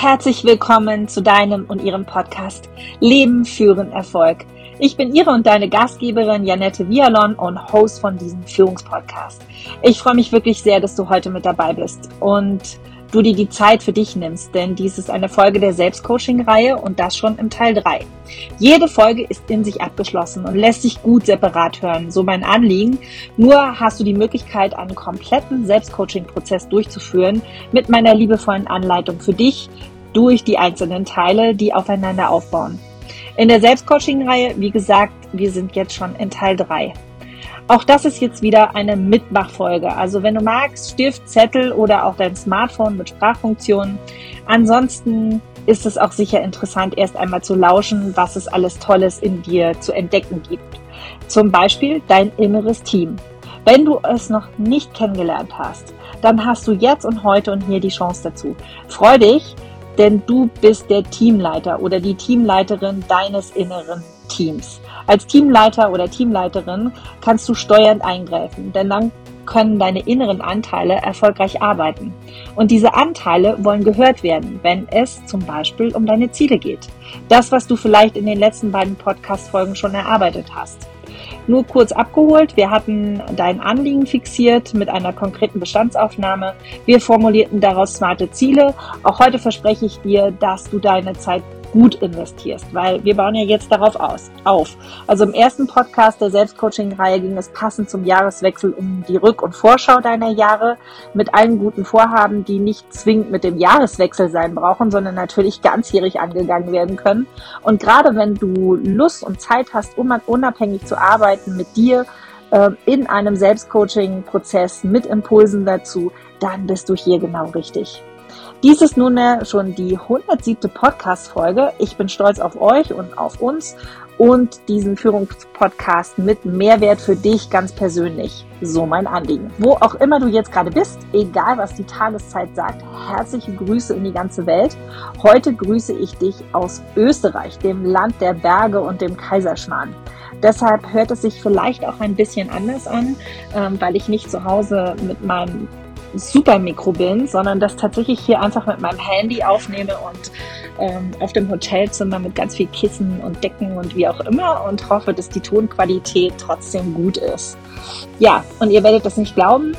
Herzlich willkommen zu deinem und ihrem Podcast Leben führen Erfolg. Ich bin Ihre und deine Gastgeberin Janette Vialon und Host von diesem Führungspodcast. Ich freue mich wirklich sehr, dass du heute mit dabei bist und du dir die Zeit für dich nimmst, denn dies ist eine Folge der Selbstcoaching-Reihe und das schon im Teil 3. Jede Folge ist in sich abgeschlossen und lässt sich gut separat hören, so mein Anliegen. Nur hast du die Möglichkeit, einen kompletten Selbstcoaching-Prozess durchzuführen mit meiner liebevollen Anleitung für dich durch die einzelnen Teile, die aufeinander aufbauen. In der Selbstcoaching-Reihe, wie gesagt, wir sind jetzt schon in Teil 3. Auch das ist jetzt wieder eine Mitmachfolge. Also wenn du magst, Stift, Zettel oder auch dein Smartphone mit Sprachfunktionen. Ansonsten ist es auch sicher interessant, erst einmal zu lauschen, was es alles Tolles in dir zu entdecken gibt. Zum Beispiel dein inneres Team. Wenn du es noch nicht kennengelernt hast, dann hast du jetzt und heute und hier die Chance dazu. Freu dich, denn du bist der Teamleiter oder die Teamleiterin deines inneren Teams. Als Teamleiter oder Teamleiterin kannst du steuernd eingreifen, denn dann können deine inneren Anteile erfolgreich arbeiten. Und diese Anteile wollen gehört werden, wenn es zum Beispiel um deine Ziele geht. Das, was du vielleicht in den letzten beiden Podcast-Folgen schon erarbeitet hast. Nur kurz abgeholt, wir hatten dein Anliegen fixiert mit einer konkreten Bestandsaufnahme. Wir formulierten daraus smarte Ziele. Auch heute verspreche ich dir, dass du deine Zeit gut investierst, weil wir bauen ja jetzt darauf aus, auf. Also im ersten Podcast der Selbstcoaching-Reihe ging es passend zum Jahreswechsel um die Rück- und Vorschau deiner Jahre mit allen guten Vorhaben, die nicht zwingend mit dem Jahreswechsel sein brauchen, sondern natürlich ganzjährig angegangen werden können. Und gerade wenn du Lust und Zeit hast, um unabhängig zu arbeiten mit dir, äh, in einem Selbstcoaching-Prozess mit Impulsen dazu, dann bist du hier genau richtig. Dies ist nunmehr schon die 107. Podcast-Folge. Ich bin stolz auf euch und auf uns und diesen Führungspodcast mit Mehrwert für dich ganz persönlich. So mein Anliegen. Wo auch immer du jetzt gerade bist, egal was die Tageszeit sagt, herzliche Grüße in die ganze Welt. Heute grüße ich dich aus Österreich, dem Land der Berge und dem Kaiserschmarrn. Deshalb hört es sich vielleicht auch ein bisschen anders an, ähm, weil ich nicht zu Hause mit meinem super Mikro bin, sondern das tatsächlich hier einfach mit meinem Handy aufnehme und ähm, auf dem Hotelzimmer mit ganz viel Kissen und Decken und wie auch immer und hoffe, dass die Tonqualität trotzdem gut ist. Ja, und ihr werdet das nicht glauben,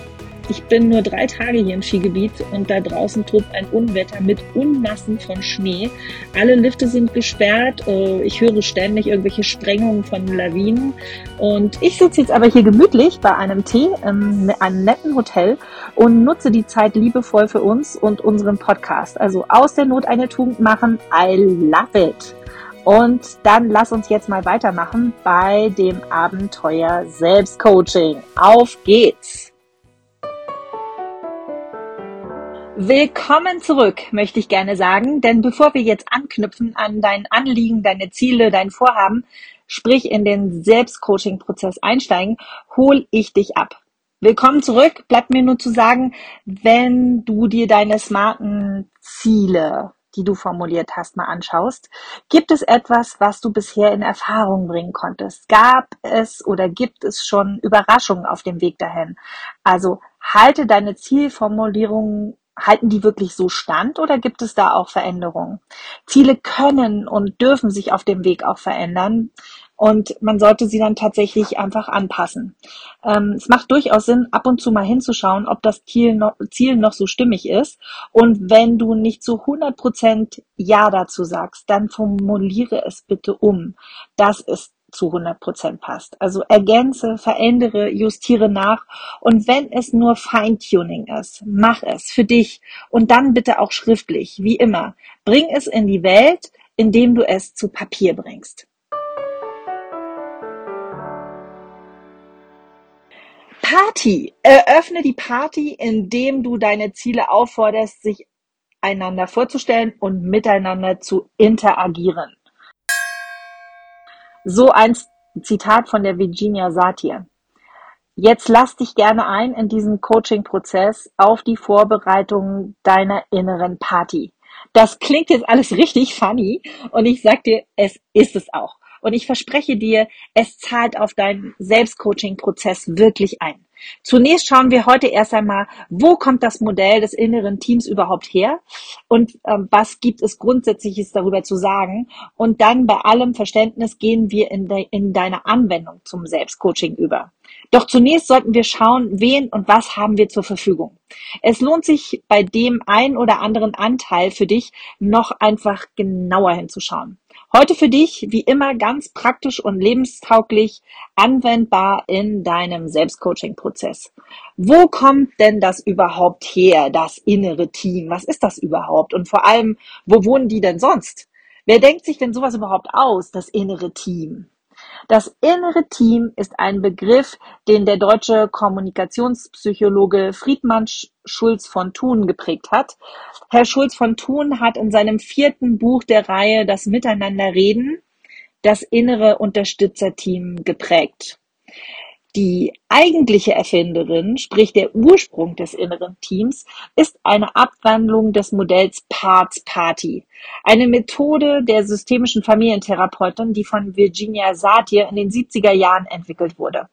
ich bin nur drei Tage hier im Skigebiet und da draußen tobt ein Unwetter mit Unmassen von Schnee. Alle Lifte sind gesperrt. Äh, ich höre ständig irgendwelche Sprengungen von Lawinen. Und ich sitze jetzt aber hier gemütlich bei einem Tee in einem netten Hotel und nutze die Zeit liebevoll für uns und unseren Podcast. Also aus der Not eine Tugend machen. I love it. Und dann lass uns jetzt mal weitermachen bei dem Abenteuer Selbstcoaching. Auf geht's! Willkommen zurück, möchte ich gerne sagen, denn bevor wir jetzt anknüpfen an dein Anliegen, deine Ziele, dein Vorhaben, sprich in den Selbstcoaching-Prozess einsteigen, hol ich dich ab. Willkommen zurück. Bleibt mir nur zu sagen, wenn du dir deine smarten Ziele, die du formuliert hast, mal anschaust, gibt es etwas, was du bisher in Erfahrung bringen konntest? Gab es oder gibt es schon Überraschungen auf dem Weg dahin? Also halte deine Zielformulierungen halten die wirklich so stand oder gibt es da auch Veränderungen? Ziele können und dürfen sich auf dem Weg auch verändern und man sollte sie dann tatsächlich einfach anpassen. Ähm, es macht durchaus Sinn, ab und zu mal hinzuschauen, ob das Ziel noch, Ziel noch so stimmig ist und wenn du nicht zu 100 Prozent Ja dazu sagst, dann formuliere es bitte um. Das ist zu 100 Prozent passt. Also ergänze, verändere, justiere nach und wenn es nur Feintuning ist, mach es für dich und dann bitte auch schriftlich, wie immer. Bring es in die Welt, indem du es zu Papier bringst. Party. Eröffne die Party, indem du deine Ziele aufforderst, sich einander vorzustellen und miteinander zu interagieren. So ein Zitat von der Virginia Satir. Jetzt lass dich gerne ein in diesen Coaching-Prozess auf die Vorbereitung deiner inneren Party. Das klingt jetzt alles richtig funny und ich sag dir, es ist es auch. Und ich verspreche dir, es zahlt auf deinen Selbstcoaching-Prozess wirklich ein. Zunächst schauen wir heute erst einmal, wo kommt das Modell des inneren Teams überhaupt her und ähm, was gibt es grundsätzliches darüber zu sagen. Und dann bei allem Verständnis gehen wir in, de in deine Anwendung zum Selbstcoaching über. Doch zunächst sollten wir schauen, wen und was haben wir zur Verfügung. Es lohnt sich bei dem ein oder anderen Anteil für dich noch einfach genauer hinzuschauen. Heute für dich, wie immer, ganz praktisch und lebenstauglich anwendbar in deinem Selbstcoaching-Prozess. Wo kommt denn das überhaupt her, das innere Team? Was ist das überhaupt? Und vor allem, wo wohnen die denn sonst? Wer denkt sich denn sowas überhaupt aus, das innere Team? Das innere Team ist ein Begriff, den der deutsche Kommunikationspsychologe Friedmann Schulz von Thun geprägt hat. Herr Schulz von Thun hat in seinem vierten Buch der Reihe Das Miteinanderreden das innere Unterstützerteam geprägt. Die eigentliche Erfinderin, sprich der Ursprung des inneren Teams, ist eine Abwandlung des Modells Parts Party. Eine Methode der systemischen Familientherapeutin, die von Virginia Satir in den 70er Jahren entwickelt wurde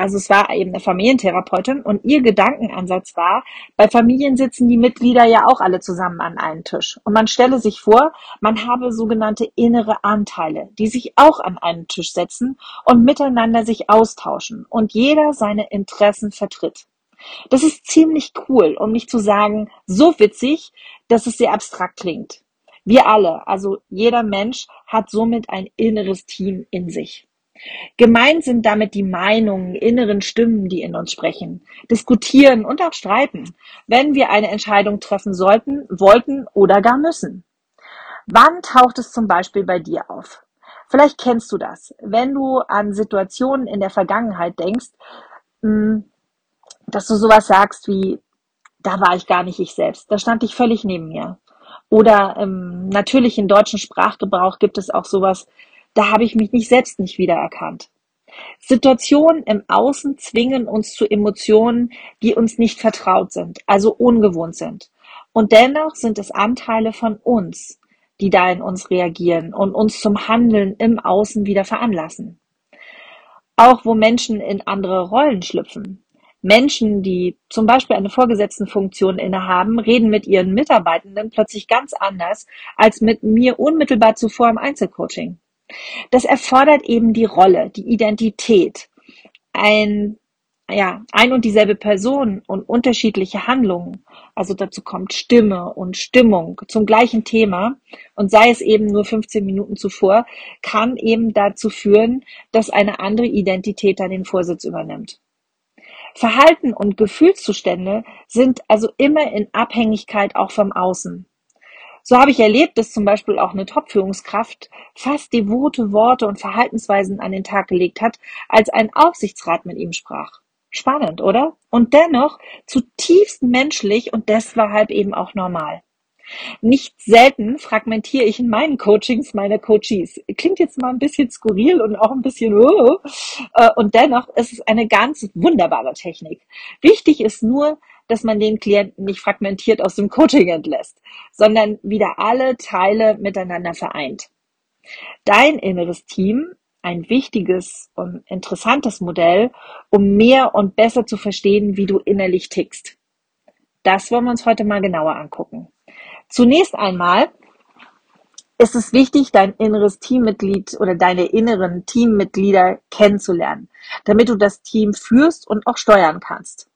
also es war eben eine Familientherapeutin und ihr Gedankenansatz war, bei Familien sitzen die Mitglieder ja auch alle zusammen an einem Tisch. Und man stelle sich vor, man habe sogenannte innere Anteile, die sich auch an einen Tisch setzen und miteinander sich austauschen und jeder seine Interessen vertritt. Das ist ziemlich cool, um nicht zu sagen, so witzig, dass es sehr abstrakt klingt. Wir alle, also jeder Mensch, hat somit ein inneres Team in sich. Gemeint sind damit die Meinungen, inneren Stimmen, die in uns sprechen, diskutieren und auch streiten, wenn wir eine Entscheidung treffen sollten, wollten oder gar müssen. Wann taucht es zum Beispiel bei dir auf? Vielleicht kennst du das, wenn du an Situationen in der Vergangenheit denkst, hm, dass du sowas sagst wie, da war ich gar nicht ich selbst, da stand ich völlig neben mir. Oder im natürlichen deutschen Sprachgebrauch gibt es auch sowas da habe ich mich nicht selbst nicht wiedererkannt. Situationen im Außen zwingen uns zu Emotionen, die uns nicht vertraut sind, also ungewohnt sind. Und dennoch sind es Anteile von uns, die da in uns reagieren und uns zum Handeln im Außen wieder veranlassen. Auch wo Menschen in andere Rollen schlüpfen. Menschen, die zum Beispiel eine Vorgesetztenfunktion innehaben, reden mit ihren Mitarbeitenden plötzlich ganz anders als mit mir unmittelbar zuvor im Einzelcoaching. Das erfordert eben die Rolle, die Identität, ein ja, ein und dieselbe Person und unterschiedliche Handlungen. Also dazu kommt Stimme und Stimmung zum gleichen Thema und sei es eben nur 15 Minuten zuvor, kann eben dazu führen, dass eine andere Identität dann den Vorsitz übernimmt. Verhalten und Gefühlszustände sind also immer in Abhängigkeit auch vom Außen. So habe ich erlebt, dass zum Beispiel auch eine Top-Führungskraft fast devote Worte und Verhaltensweisen an den Tag gelegt hat, als ein Aufsichtsrat mit ihm sprach. Spannend, oder? Und dennoch zutiefst menschlich und deshalb eben auch normal. Nicht selten fragmentiere ich in meinen Coachings meine Coaches. Klingt jetzt mal ein bisschen skurril und auch ein bisschen, oh, und dennoch ist es eine ganz wunderbare Technik. Wichtig ist nur, dass man den Klienten nicht fragmentiert aus dem Coaching entlässt, sondern wieder alle Teile miteinander vereint. Dein inneres Team, ein wichtiges und interessantes Modell, um mehr und besser zu verstehen, wie du innerlich tickst. Das wollen wir uns heute mal genauer angucken. Zunächst einmal ist es wichtig, dein inneres Teammitglied oder deine inneren Teammitglieder kennenzulernen, damit du das Team führst und auch steuern kannst.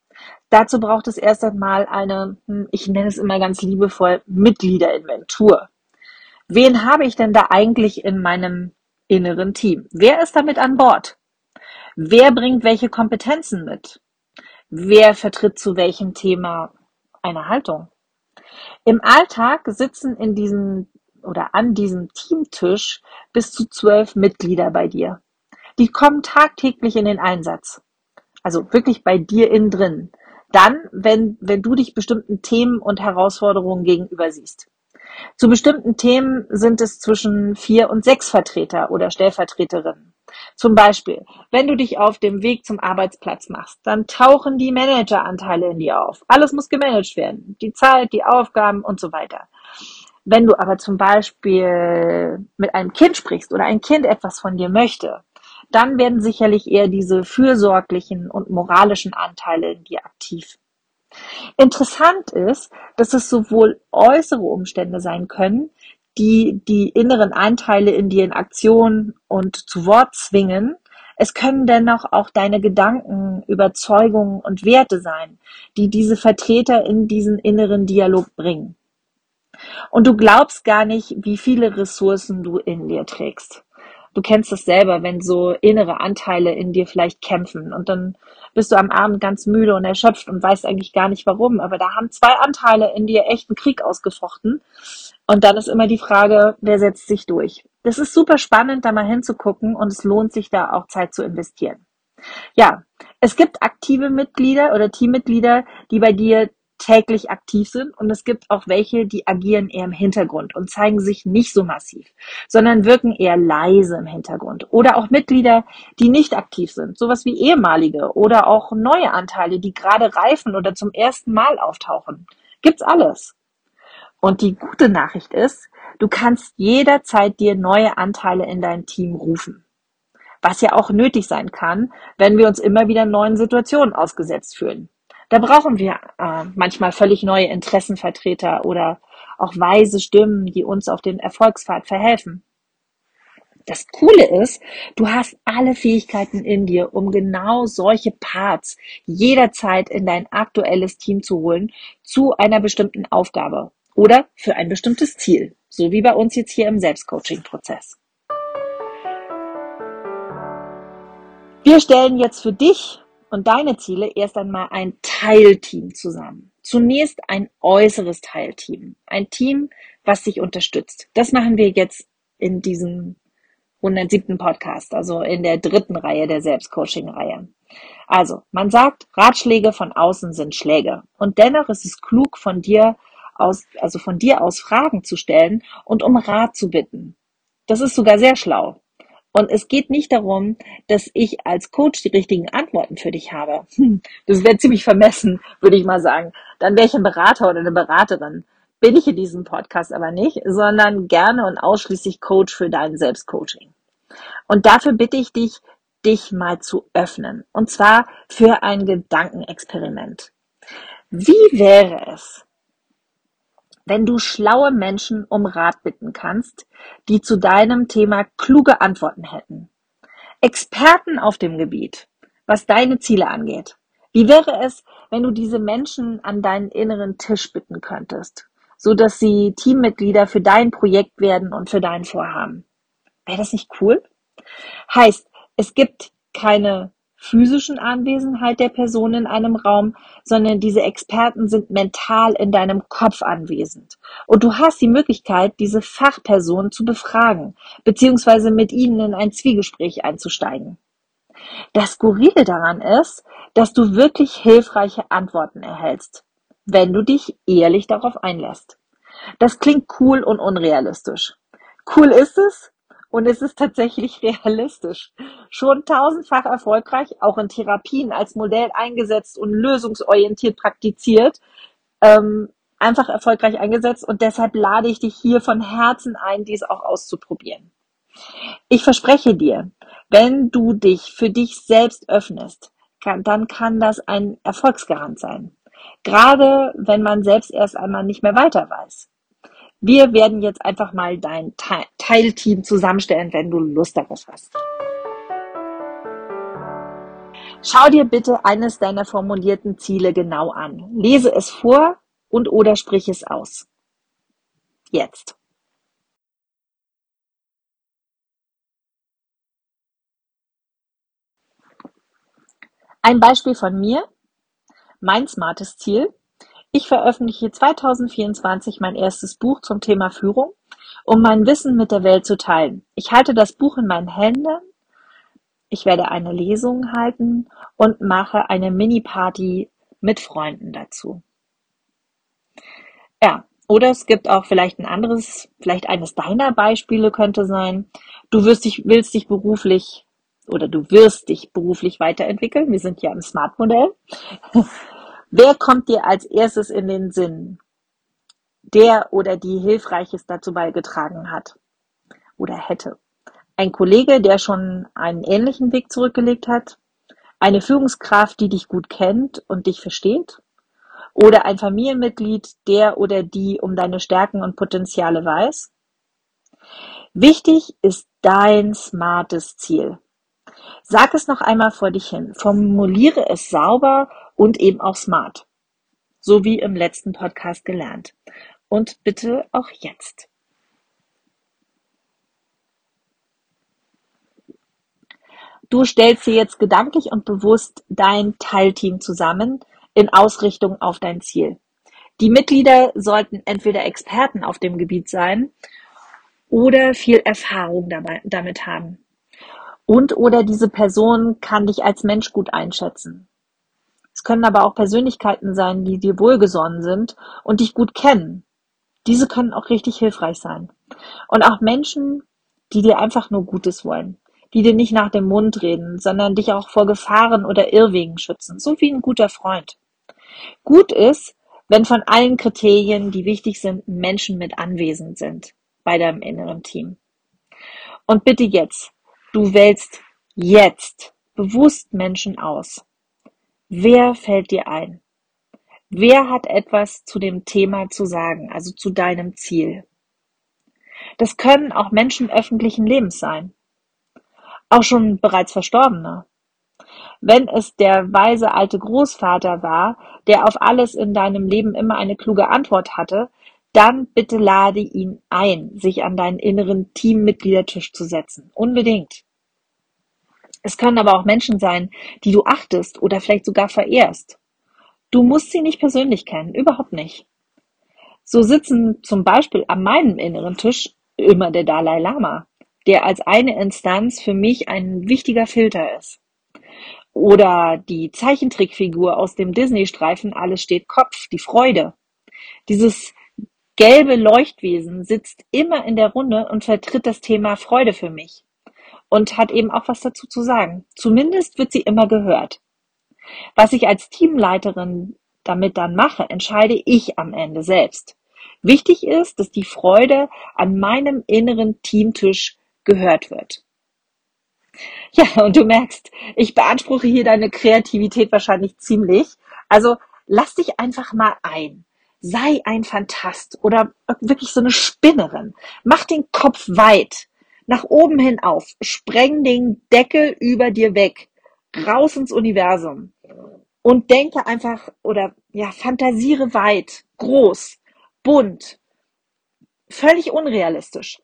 Dazu braucht es erst einmal eine, hm, ich nenne es immer ganz liebevoll, Mitgliederinventur. Wen habe ich denn da eigentlich in meinem inneren Team? Wer ist damit an Bord? Wer bringt welche Kompetenzen mit? Wer vertritt zu welchem Thema eine Haltung? Im Alltag sitzen in diesem oder an diesem Teamtisch bis zu zwölf Mitglieder bei dir. Die kommen tagtäglich in den Einsatz. Also wirklich bei dir innen drin dann, wenn, wenn du dich bestimmten Themen und Herausforderungen gegenüber siehst. Zu bestimmten Themen sind es zwischen vier und sechs Vertreter oder Stellvertreterinnen. Zum Beispiel, wenn du dich auf dem Weg zum Arbeitsplatz machst, dann tauchen die Manageranteile in dir auf. Alles muss gemanagt werden. Die Zeit, die Aufgaben und so weiter. Wenn du aber zum Beispiel mit einem Kind sprichst oder ein Kind etwas von dir möchte, dann werden sicherlich eher diese fürsorglichen und moralischen Anteile in dir aktiv. Interessant ist, dass es sowohl äußere Umstände sein können, die die inneren Anteile in dir in Aktion und zu Wort zwingen. Es können dennoch auch deine Gedanken, Überzeugungen und Werte sein, die diese Vertreter in diesen inneren Dialog bringen. Und du glaubst gar nicht, wie viele Ressourcen du in dir trägst. Du kennst es selber, wenn so innere Anteile in dir vielleicht kämpfen und dann bist du am Abend ganz müde und erschöpft und weißt eigentlich gar nicht warum. Aber da haben zwei Anteile in dir echten Krieg ausgefochten. Und dann ist immer die Frage, wer setzt sich durch? Das ist super spannend, da mal hinzugucken und es lohnt sich da auch Zeit zu investieren. Ja, es gibt aktive Mitglieder oder Teammitglieder, die bei dir täglich aktiv sind und es gibt auch welche, die agieren eher im Hintergrund und zeigen sich nicht so massiv, sondern wirken eher leise im Hintergrund. Oder auch Mitglieder, die nicht aktiv sind, sowas wie ehemalige oder auch neue Anteile, die gerade reifen oder zum ersten Mal auftauchen. Gibt's alles. Und die gute Nachricht ist, du kannst jederzeit dir neue Anteile in dein Team rufen. Was ja auch nötig sein kann, wenn wir uns immer wieder neuen Situationen ausgesetzt fühlen. Da brauchen wir äh, manchmal völlig neue Interessenvertreter oder auch weise Stimmen, die uns auf den Erfolgspfad verhelfen. Das Coole ist, du hast alle Fähigkeiten in dir, um genau solche Parts jederzeit in dein aktuelles Team zu holen zu einer bestimmten Aufgabe oder für ein bestimmtes Ziel, so wie bei uns jetzt hier im Selbstcoaching-Prozess. Wir stellen jetzt für dich und deine Ziele erst einmal ein Teilteam zusammen. Zunächst ein äußeres Teilteam. Ein Team, was sich unterstützt. Das machen wir jetzt in diesem 107. Podcast, also in der dritten Reihe der Selbstcoaching-Reihe. Also, man sagt, Ratschläge von außen sind Schläge. Und dennoch ist es klug, von dir aus, also von dir aus Fragen zu stellen und um Rat zu bitten. Das ist sogar sehr schlau. Und es geht nicht darum, dass ich als Coach die richtigen Antworten für dich habe. Hm, das wäre ziemlich vermessen, würde ich mal sagen. Dann wäre ich ein Berater oder eine Beraterin. Bin ich in diesem Podcast aber nicht, sondern gerne und ausschließlich Coach für dein Selbstcoaching. Und dafür bitte ich dich, dich mal zu öffnen. Und zwar für ein Gedankenexperiment. Wie wäre es, wenn du schlaue Menschen um Rat bitten kannst, die zu deinem Thema kluge Antworten hätten. Experten auf dem Gebiet, was deine Ziele angeht. Wie wäre es, wenn du diese Menschen an deinen inneren Tisch bitten könntest, so dass sie Teammitglieder für dein Projekt werden und für dein Vorhaben? Wäre das nicht cool? Heißt, es gibt keine physischen Anwesenheit der Person in einem Raum, sondern diese Experten sind mental in deinem Kopf anwesend. Und du hast die Möglichkeit, diese Fachperson zu befragen, beziehungsweise mit ihnen in ein Zwiegespräch einzusteigen. Das Skurrile daran ist, dass du wirklich hilfreiche Antworten erhältst, wenn du dich ehrlich darauf einlässt. Das klingt cool und unrealistisch. Cool ist es, und es ist tatsächlich realistisch. Schon tausendfach erfolgreich, auch in Therapien als Modell eingesetzt und lösungsorientiert praktiziert. Ähm, einfach erfolgreich eingesetzt und deshalb lade ich dich hier von Herzen ein, dies auch auszuprobieren. Ich verspreche dir, wenn du dich für dich selbst öffnest, kann, dann kann das ein Erfolgsgarant sein. Gerade wenn man selbst erst einmal nicht mehr weiter weiß. Wir werden jetzt einfach mal dein Teilteam zusammenstellen, wenn du Lust darauf hast. Schau dir bitte eines deiner formulierten Ziele genau an. Lese es vor und oder sprich es aus. Jetzt. Ein Beispiel von mir. Mein smartes Ziel ich veröffentliche 2024 mein erstes Buch zum Thema Führung, um mein Wissen mit der Welt zu teilen. Ich halte das Buch in meinen Händen. Ich werde eine Lesung halten und mache eine Mini-Party mit Freunden dazu. Ja, oder es gibt auch vielleicht ein anderes, vielleicht eines deiner Beispiele könnte sein. Du wirst dich, willst dich beruflich oder du wirst dich beruflich weiterentwickeln. Wir sind ja im Smart-Modell. Wer kommt dir als erstes in den Sinn? der oder die Hilfreiches dazu beigetragen hat oder hätte. Ein Kollege, der schon einen ähnlichen Weg zurückgelegt hat, eine Führungskraft, die dich gut kennt und dich versteht, oder ein Familienmitglied, der oder die um deine Stärken und Potenziale weiß. Wichtig ist dein smartes Ziel. Sag es noch einmal vor dich hin, formuliere es sauber und eben auch smart. So wie im letzten Podcast gelernt. Und bitte auch jetzt. Du stellst dir jetzt gedanklich und bewusst dein Teilteam zusammen in Ausrichtung auf dein Ziel. Die Mitglieder sollten entweder Experten auf dem Gebiet sein oder viel Erfahrung dabei, damit haben. Und oder diese Person kann dich als Mensch gut einschätzen. Es können aber auch Persönlichkeiten sein, die dir wohlgesonnen sind und dich gut kennen. Diese können auch richtig hilfreich sein. Und auch Menschen, die dir einfach nur Gutes wollen, die dir nicht nach dem Mund reden, sondern dich auch vor Gefahren oder Irrwegen schützen, so wie ein guter Freund. Gut ist, wenn von allen Kriterien, die wichtig sind, Menschen mit anwesend sind bei deinem inneren Team. Und bitte jetzt, du wählst jetzt bewusst Menschen aus. Wer fällt dir ein? Wer hat etwas zu dem Thema zu sagen, also zu deinem Ziel? Das können auch Menschen öffentlichen Lebens sein. Auch schon bereits Verstorbene. Wenn es der weise alte Großvater war, der auf alles in deinem Leben immer eine kluge Antwort hatte, dann bitte lade ihn ein, sich an deinen inneren Teammitgliedertisch zu setzen. Unbedingt. Es können aber auch Menschen sein, die du achtest oder vielleicht sogar verehrst. Du musst sie nicht persönlich kennen, überhaupt nicht. So sitzen zum Beispiel an meinem inneren Tisch immer der Dalai Lama, der als eine Instanz für mich ein wichtiger Filter ist. Oder die Zeichentrickfigur aus dem Disney-Streifen Alles steht Kopf, die Freude. Dieses gelbe Leuchtwesen sitzt immer in der Runde und vertritt das Thema Freude für mich und hat eben auch was dazu zu sagen. Zumindest wird sie immer gehört. Was ich als Teamleiterin damit dann mache, entscheide ich am Ende selbst. Wichtig ist, dass die Freude an meinem inneren Teamtisch gehört wird. Ja, und du merkst, ich beanspruche hier deine Kreativität wahrscheinlich ziemlich. Also lass dich einfach mal ein. Sei ein Fantast oder wirklich so eine Spinnerin. Mach den Kopf weit, nach oben hin auf. Spreng den Deckel über dir weg, raus ins Universum. Und denke einfach oder ja, fantasiere weit, groß, bunt, völlig unrealistisch.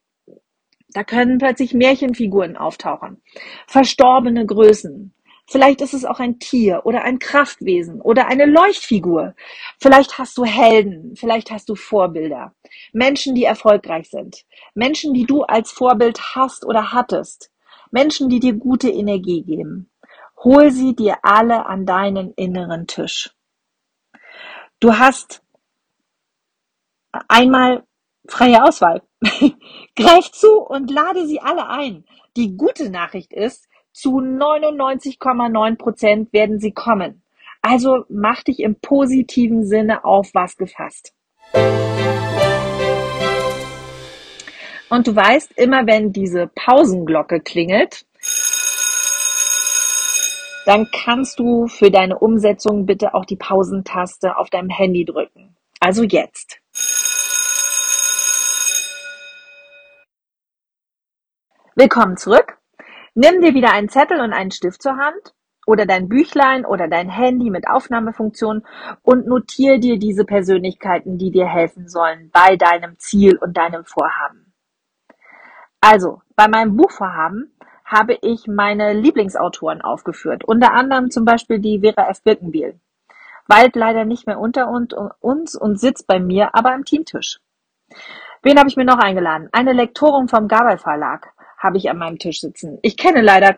Da können plötzlich Märchenfiguren auftauchen, verstorbene Größen. Vielleicht ist es auch ein Tier oder ein Kraftwesen oder eine Leuchtfigur. Vielleicht hast du Helden, vielleicht hast du Vorbilder. Menschen, die erfolgreich sind. Menschen, die du als Vorbild hast oder hattest. Menschen, die dir gute Energie geben. Hol sie dir alle an deinen inneren Tisch. Du hast einmal freie Auswahl. Greif zu und lade sie alle ein. Die gute Nachricht ist, zu 99,9 Prozent werden sie kommen. Also mach dich im positiven Sinne auf was gefasst. Und du weißt, immer wenn diese Pausenglocke klingelt, dann kannst du für deine Umsetzung bitte auch die Pausentaste auf deinem Handy drücken. Also jetzt. Willkommen zurück. Nimm dir wieder einen Zettel und einen Stift zur Hand oder dein Büchlein oder dein Handy mit Aufnahmefunktion und notiere dir diese Persönlichkeiten, die dir helfen sollen bei deinem Ziel und deinem Vorhaben. Also, bei meinem Buchvorhaben habe ich meine Lieblingsautoren aufgeführt, unter anderem zum Beispiel die Vera F. Birkenbiel. Weilt leider nicht mehr unter uns und sitzt bei mir, aber am Teamtisch. Wen habe ich mir noch eingeladen? Eine Lektorin vom Gabel Verlag habe ich an meinem Tisch sitzen. Ich kenne leider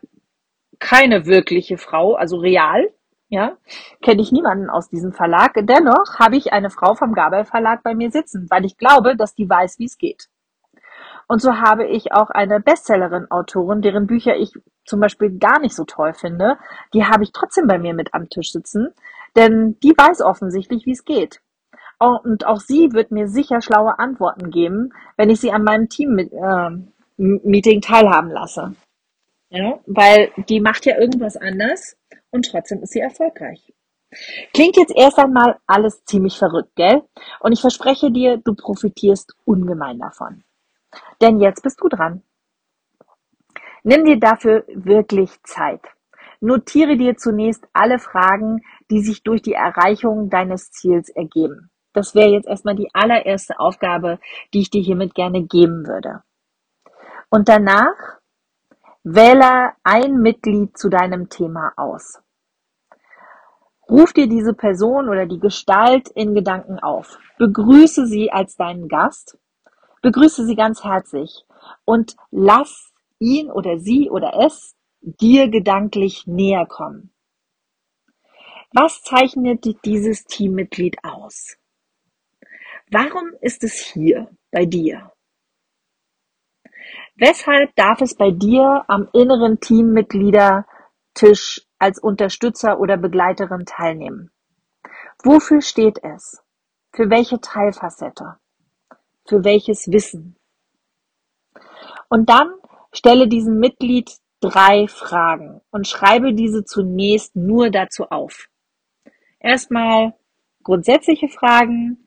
keine wirkliche Frau, also real, ja, kenne ich niemanden aus diesem Verlag. Dennoch habe ich eine Frau vom Gabel Verlag bei mir sitzen, weil ich glaube, dass die weiß, wie es geht. Und so habe ich auch eine Bestsellerin-Autorin, deren Bücher ich zum Beispiel gar nicht so toll finde, die habe ich trotzdem bei mir mit am Tisch sitzen, denn die weiß offensichtlich, wie es geht. und auch sie wird mir sicher schlaue Antworten geben, wenn ich sie an meinem Team-Meeting äh, teilhaben lasse. Ja, weil die macht ja irgendwas anders und trotzdem ist sie erfolgreich. Klingt jetzt erst einmal alles ziemlich verrückt, gell? Und ich verspreche dir, du profitierst ungemein davon. Denn jetzt bist du dran. Nimm dir dafür wirklich Zeit. Notiere dir zunächst alle Fragen, die sich durch die Erreichung deines Ziels ergeben. Das wäre jetzt erstmal die allererste Aufgabe, die ich dir hiermit gerne geben würde. Und danach wähle ein Mitglied zu deinem Thema aus. Ruf dir diese Person oder die Gestalt in Gedanken auf. Begrüße sie als deinen Gast. Begrüße sie ganz herzlich und lass ihn oder sie oder es dir gedanklich näher kommen. Was zeichnet dieses Teammitglied aus? Warum ist es hier bei dir? Weshalb darf es bei dir am inneren Teammitgliedertisch als Unterstützer oder Begleiterin teilnehmen? Wofür steht es? Für welche Teilfacette? Für welches Wissen? Und dann stelle diesem Mitglied drei Fragen und schreibe diese zunächst nur dazu auf. Erstmal grundsätzliche Fragen,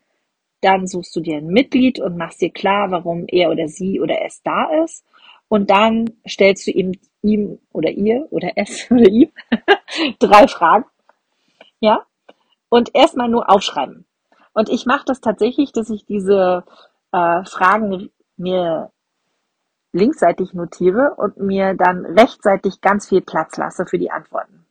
dann suchst du dir ein Mitglied und machst dir klar, warum er oder sie oder es da ist. Und dann stellst du ihm, ihm oder ihr oder es oder ihm drei Fragen. Ja? Und erstmal nur aufschreiben. Und ich mache das tatsächlich, dass ich diese äh, Fragen mir linksseitig notiere und mir dann rechtzeitig ganz viel Platz lasse für die Antworten.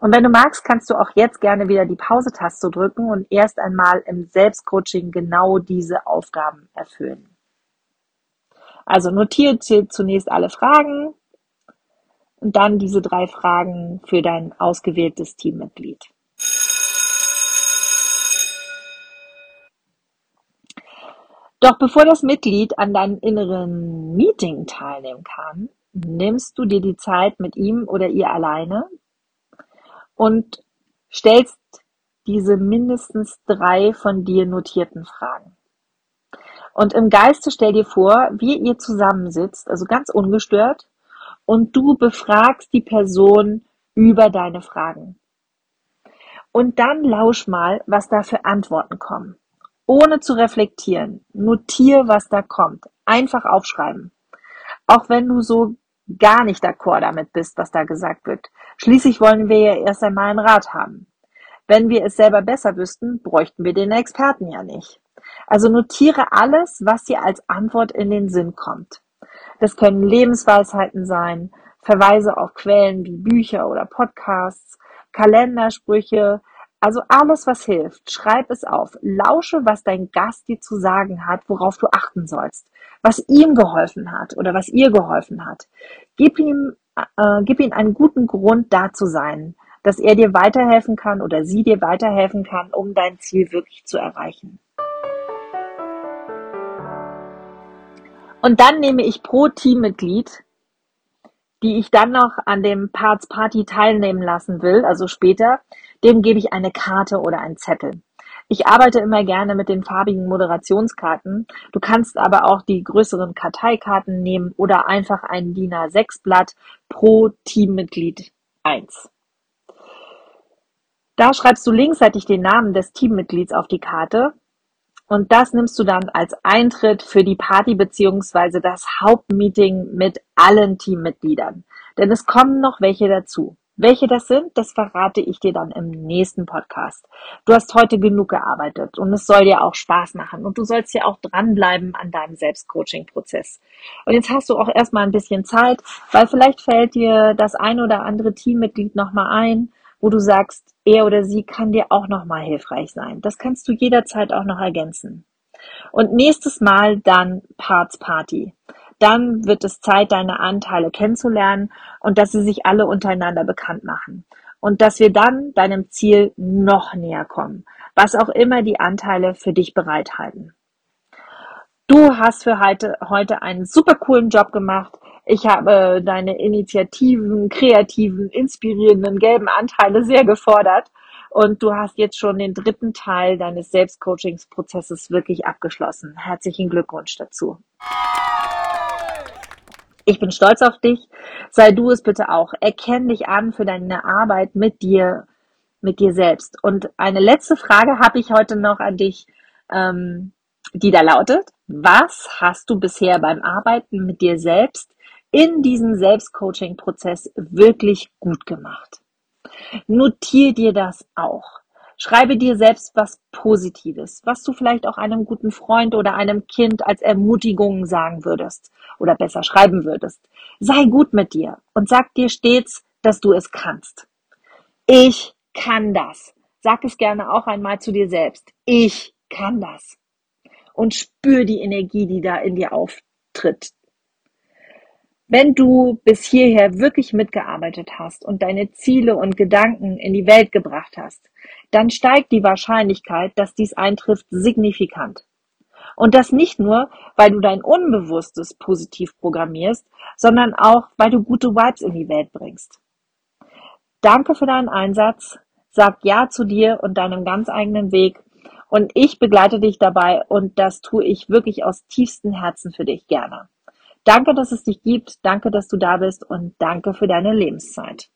Und wenn du magst, kannst du auch jetzt gerne wieder die Pause-Taste drücken und erst einmal im Selbstcoaching genau diese Aufgaben erfüllen. Also notiere zunächst alle Fragen und dann diese drei Fragen für dein ausgewähltes Teammitglied. Doch bevor das Mitglied an deinem inneren Meeting teilnehmen kann, nimmst du dir die Zeit mit ihm oder ihr alleine und stellst diese mindestens drei von dir notierten Fragen. Und im Geiste stell dir vor, wie ihr zusammensitzt, also ganz ungestört, und du befragst die Person über deine Fragen. Und dann lausch mal, was da für Antworten kommen ohne zu reflektieren. Notier, was da kommt. Einfach aufschreiben. Auch wenn du so gar nicht d'accord damit bist, was da gesagt wird. Schließlich wollen wir ja erst einmal einen Rat haben. Wenn wir es selber besser wüssten, bräuchten wir den Experten ja nicht. Also notiere alles, was dir als Antwort in den Sinn kommt. Das können Lebensweisheiten sein, Verweise auf Quellen wie Bücher oder Podcasts, Kalendersprüche, also alles, was hilft, schreib es auf. Lausche, was dein Gast dir zu sagen hat, worauf du achten sollst, was ihm geholfen hat oder was ihr geholfen hat. Gib ihm, äh, gib ihm einen guten Grund, da zu sein, dass er dir weiterhelfen kann oder sie dir weiterhelfen kann, um dein Ziel wirklich zu erreichen. Und dann nehme ich pro Teammitglied die ich dann noch an dem Parts Party teilnehmen lassen will, also später, dem gebe ich eine Karte oder einen Zettel. Ich arbeite immer gerne mit den farbigen Moderationskarten. Du kannst aber auch die größeren Karteikarten nehmen oder einfach ein DIN A6 Blatt pro Teammitglied 1. Da schreibst du linksseitig den Namen des Teammitglieds auf die Karte und das nimmst du dann als Eintritt für die Party beziehungsweise das Hauptmeeting mit allen Teammitgliedern. Denn es kommen noch welche dazu. Welche das sind, das verrate ich dir dann im nächsten Podcast. Du hast heute genug gearbeitet und es soll dir auch Spaß machen und du sollst ja auch dranbleiben an deinem Selbstcoaching-Prozess. Und jetzt hast du auch erstmal ein bisschen Zeit, weil vielleicht fällt dir das ein oder andere Teammitglied nochmal ein, wo du sagst, er oder sie kann dir auch nochmal hilfreich sein. Das kannst du jederzeit auch noch ergänzen. Und nächstes Mal dann Parts Party dann wird es Zeit, deine Anteile kennenzulernen und dass sie sich alle untereinander bekannt machen. Und dass wir dann deinem Ziel noch näher kommen, was auch immer die Anteile für dich bereithalten. Du hast für heute, heute einen super coolen Job gemacht. Ich habe deine Initiativen, kreativen, inspirierenden gelben Anteile sehr gefordert und du hast jetzt schon den dritten Teil deines Selbstcoachingsprozesses wirklich abgeschlossen. Herzlichen Glückwunsch dazu. Ich bin stolz auf dich. Sei du es bitte auch. Erkenn dich an für deine Arbeit mit dir, mit dir selbst. Und eine letzte Frage habe ich heute noch an dich, ähm, die da lautet, was hast du bisher beim Arbeiten mit dir selbst in diesem Selbstcoaching-Prozess wirklich gut gemacht? Notier dir das auch. Schreibe dir selbst was Positives, was du vielleicht auch einem guten Freund oder einem Kind als Ermutigung sagen würdest oder besser schreiben würdest. Sei gut mit dir und sag dir stets, dass du es kannst. Ich kann das. Sag es gerne auch einmal zu dir selbst. Ich kann das. Und spür die Energie, die da in dir auftritt. Wenn du bis hierher wirklich mitgearbeitet hast und deine Ziele und Gedanken in die Welt gebracht hast, dann steigt die Wahrscheinlichkeit, dass dies eintrifft, signifikant. Und das nicht nur, weil du dein Unbewusstes positiv programmierst, sondern auch, weil du gute Vibes in die Welt bringst. Danke für deinen Einsatz. Sag Ja zu dir und deinem ganz eigenen Weg. Und ich begleite dich dabei und das tue ich wirklich aus tiefstem Herzen für dich gerne. Danke, dass es dich gibt. Danke, dass du da bist und danke für deine Lebenszeit.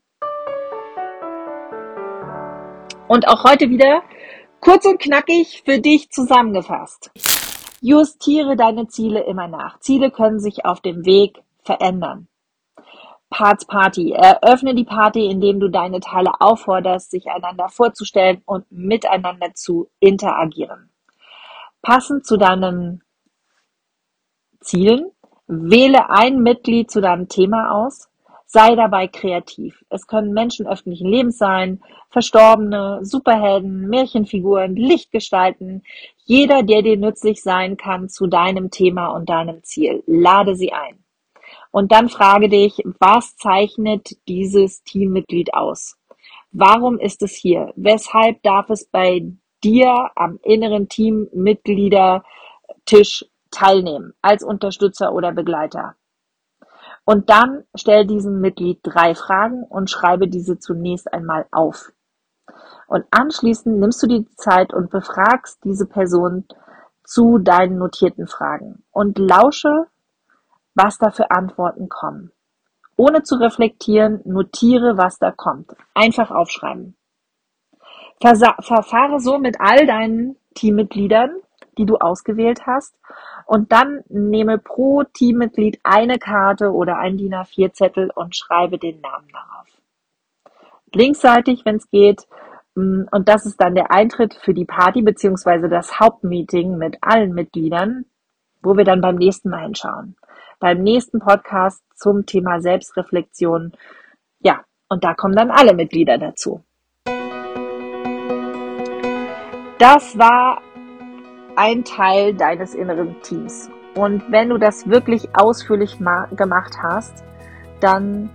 Und auch heute wieder kurz und knackig für dich zusammengefasst. Justiere deine Ziele immer nach. Ziele können sich auf dem Weg verändern. Parts Party. Eröffne die Party, indem du deine Teile aufforderst, sich einander vorzustellen und miteinander zu interagieren. Passend zu deinen Zielen, wähle ein Mitglied zu deinem Thema aus. Sei dabei kreativ. Es können Menschen öffentlichen Lebens sein, Verstorbene, Superhelden, Märchenfiguren, Lichtgestalten, jeder, der dir nützlich sein kann zu deinem Thema und deinem Ziel. Lade sie ein. Und dann frage dich, was zeichnet dieses Teammitglied aus? Warum ist es hier? Weshalb darf es bei dir am inneren Teammitgliedertisch teilnehmen als Unterstützer oder Begleiter? Und dann stell diesem Mitglied drei Fragen und schreibe diese zunächst einmal auf. Und anschließend nimmst du die Zeit und befragst diese Person zu deinen notierten Fragen und lausche, was da für Antworten kommen. Ohne zu reflektieren, notiere, was da kommt. Einfach aufschreiben. Verfahre so mit all deinen Teammitgliedern, die du ausgewählt hast und dann nehme pro Teammitglied eine Karte oder ein DIN A4-Zettel und schreibe den Namen darauf. Linksseitig, wenn es geht. Mm, und das ist dann der Eintritt für die Party beziehungsweise das Hauptmeeting mit allen Mitgliedern, wo wir dann beim nächsten Mal hinschauen. Beim nächsten Podcast zum Thema Selbstreflexion. Ja, und da kommen dann alle Mitglieder dazu. Das war ein Teil deines inneren Teams. Und wenn du das wirklich ausführlich gemacht hast, dann,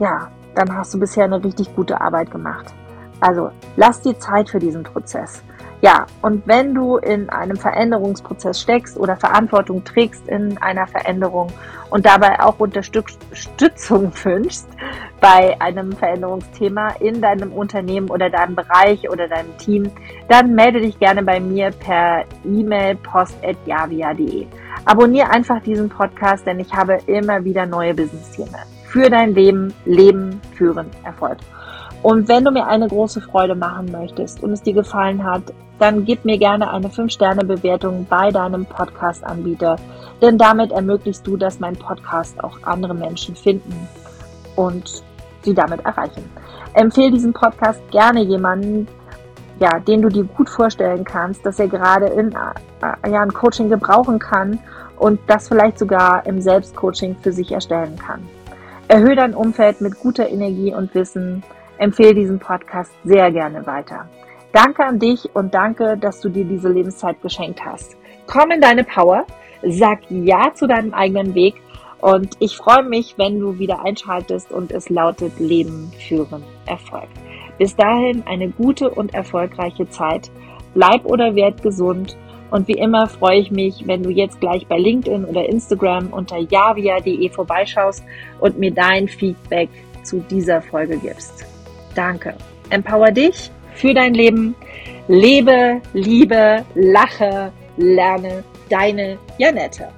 ja, dann hast du bisher eine richtig gute Arbeit gemacht. Also lass dir Zeit für diesen Prozess. Ja, und wenn du in einem Veränderungsprozess steckst oder Verantwortung trägst in einer Veränderung und dabei auch Unterstützung wünschst bei einem Veränderungsthema in deinem Unternehmen oder deinem Bereich oder deinem Team, dann melde dich gerne bei mir per E-Mail post.javia.de. Abonniere einfach diesen Podcast, denn ich habe immer wieder neue Business-Themen für dein Leben, Leben, Führen, Erfolg. Und wenn du mir eine große Freude machen möchtest und es dir gefallen hat, dann gib mir gerne eine 5-Sterne-Bewertung bei deinem Podcast-Anbieter, denn damit ermöglichst du, dass mein Podcast auch andere Menschen finden und sie damit erreichen. Empfehle diesen Podcast gerne jemanden, ja, den du dir gut vorstellen kannst, dass er gerade in äh, ja, ein Coaching gebrauchen kann und das vielleicht sogar im Selbstcoaching für sich erstellen kann. Erhöhe dein Umfeld mit guter Energie und Wissen, empfehle diesen Podcast sehr gerne weiter. Danke an dich und danke, dass du dir diese Lebenszeit geschenkt hast. Komm in deine Power, sag Ja zu deinem eigenen Weg und ich freue mich, wenn du wieder einschaltest und es lautet Leben, Führen, Erfolg. Bis dahin eine gute und erfolgreiche Zeit. Bleib oder werd gesund. Und wie immer freue ich mich, wenn du jetzt gleich bei LinkedIn oder Instagram unter javia.de vorbeischaust und mir dein Feedback zu dieser Folge gibst. Danke. Empower dich für dein Leben. Lebe, liebe, lache, lerne deine Janette.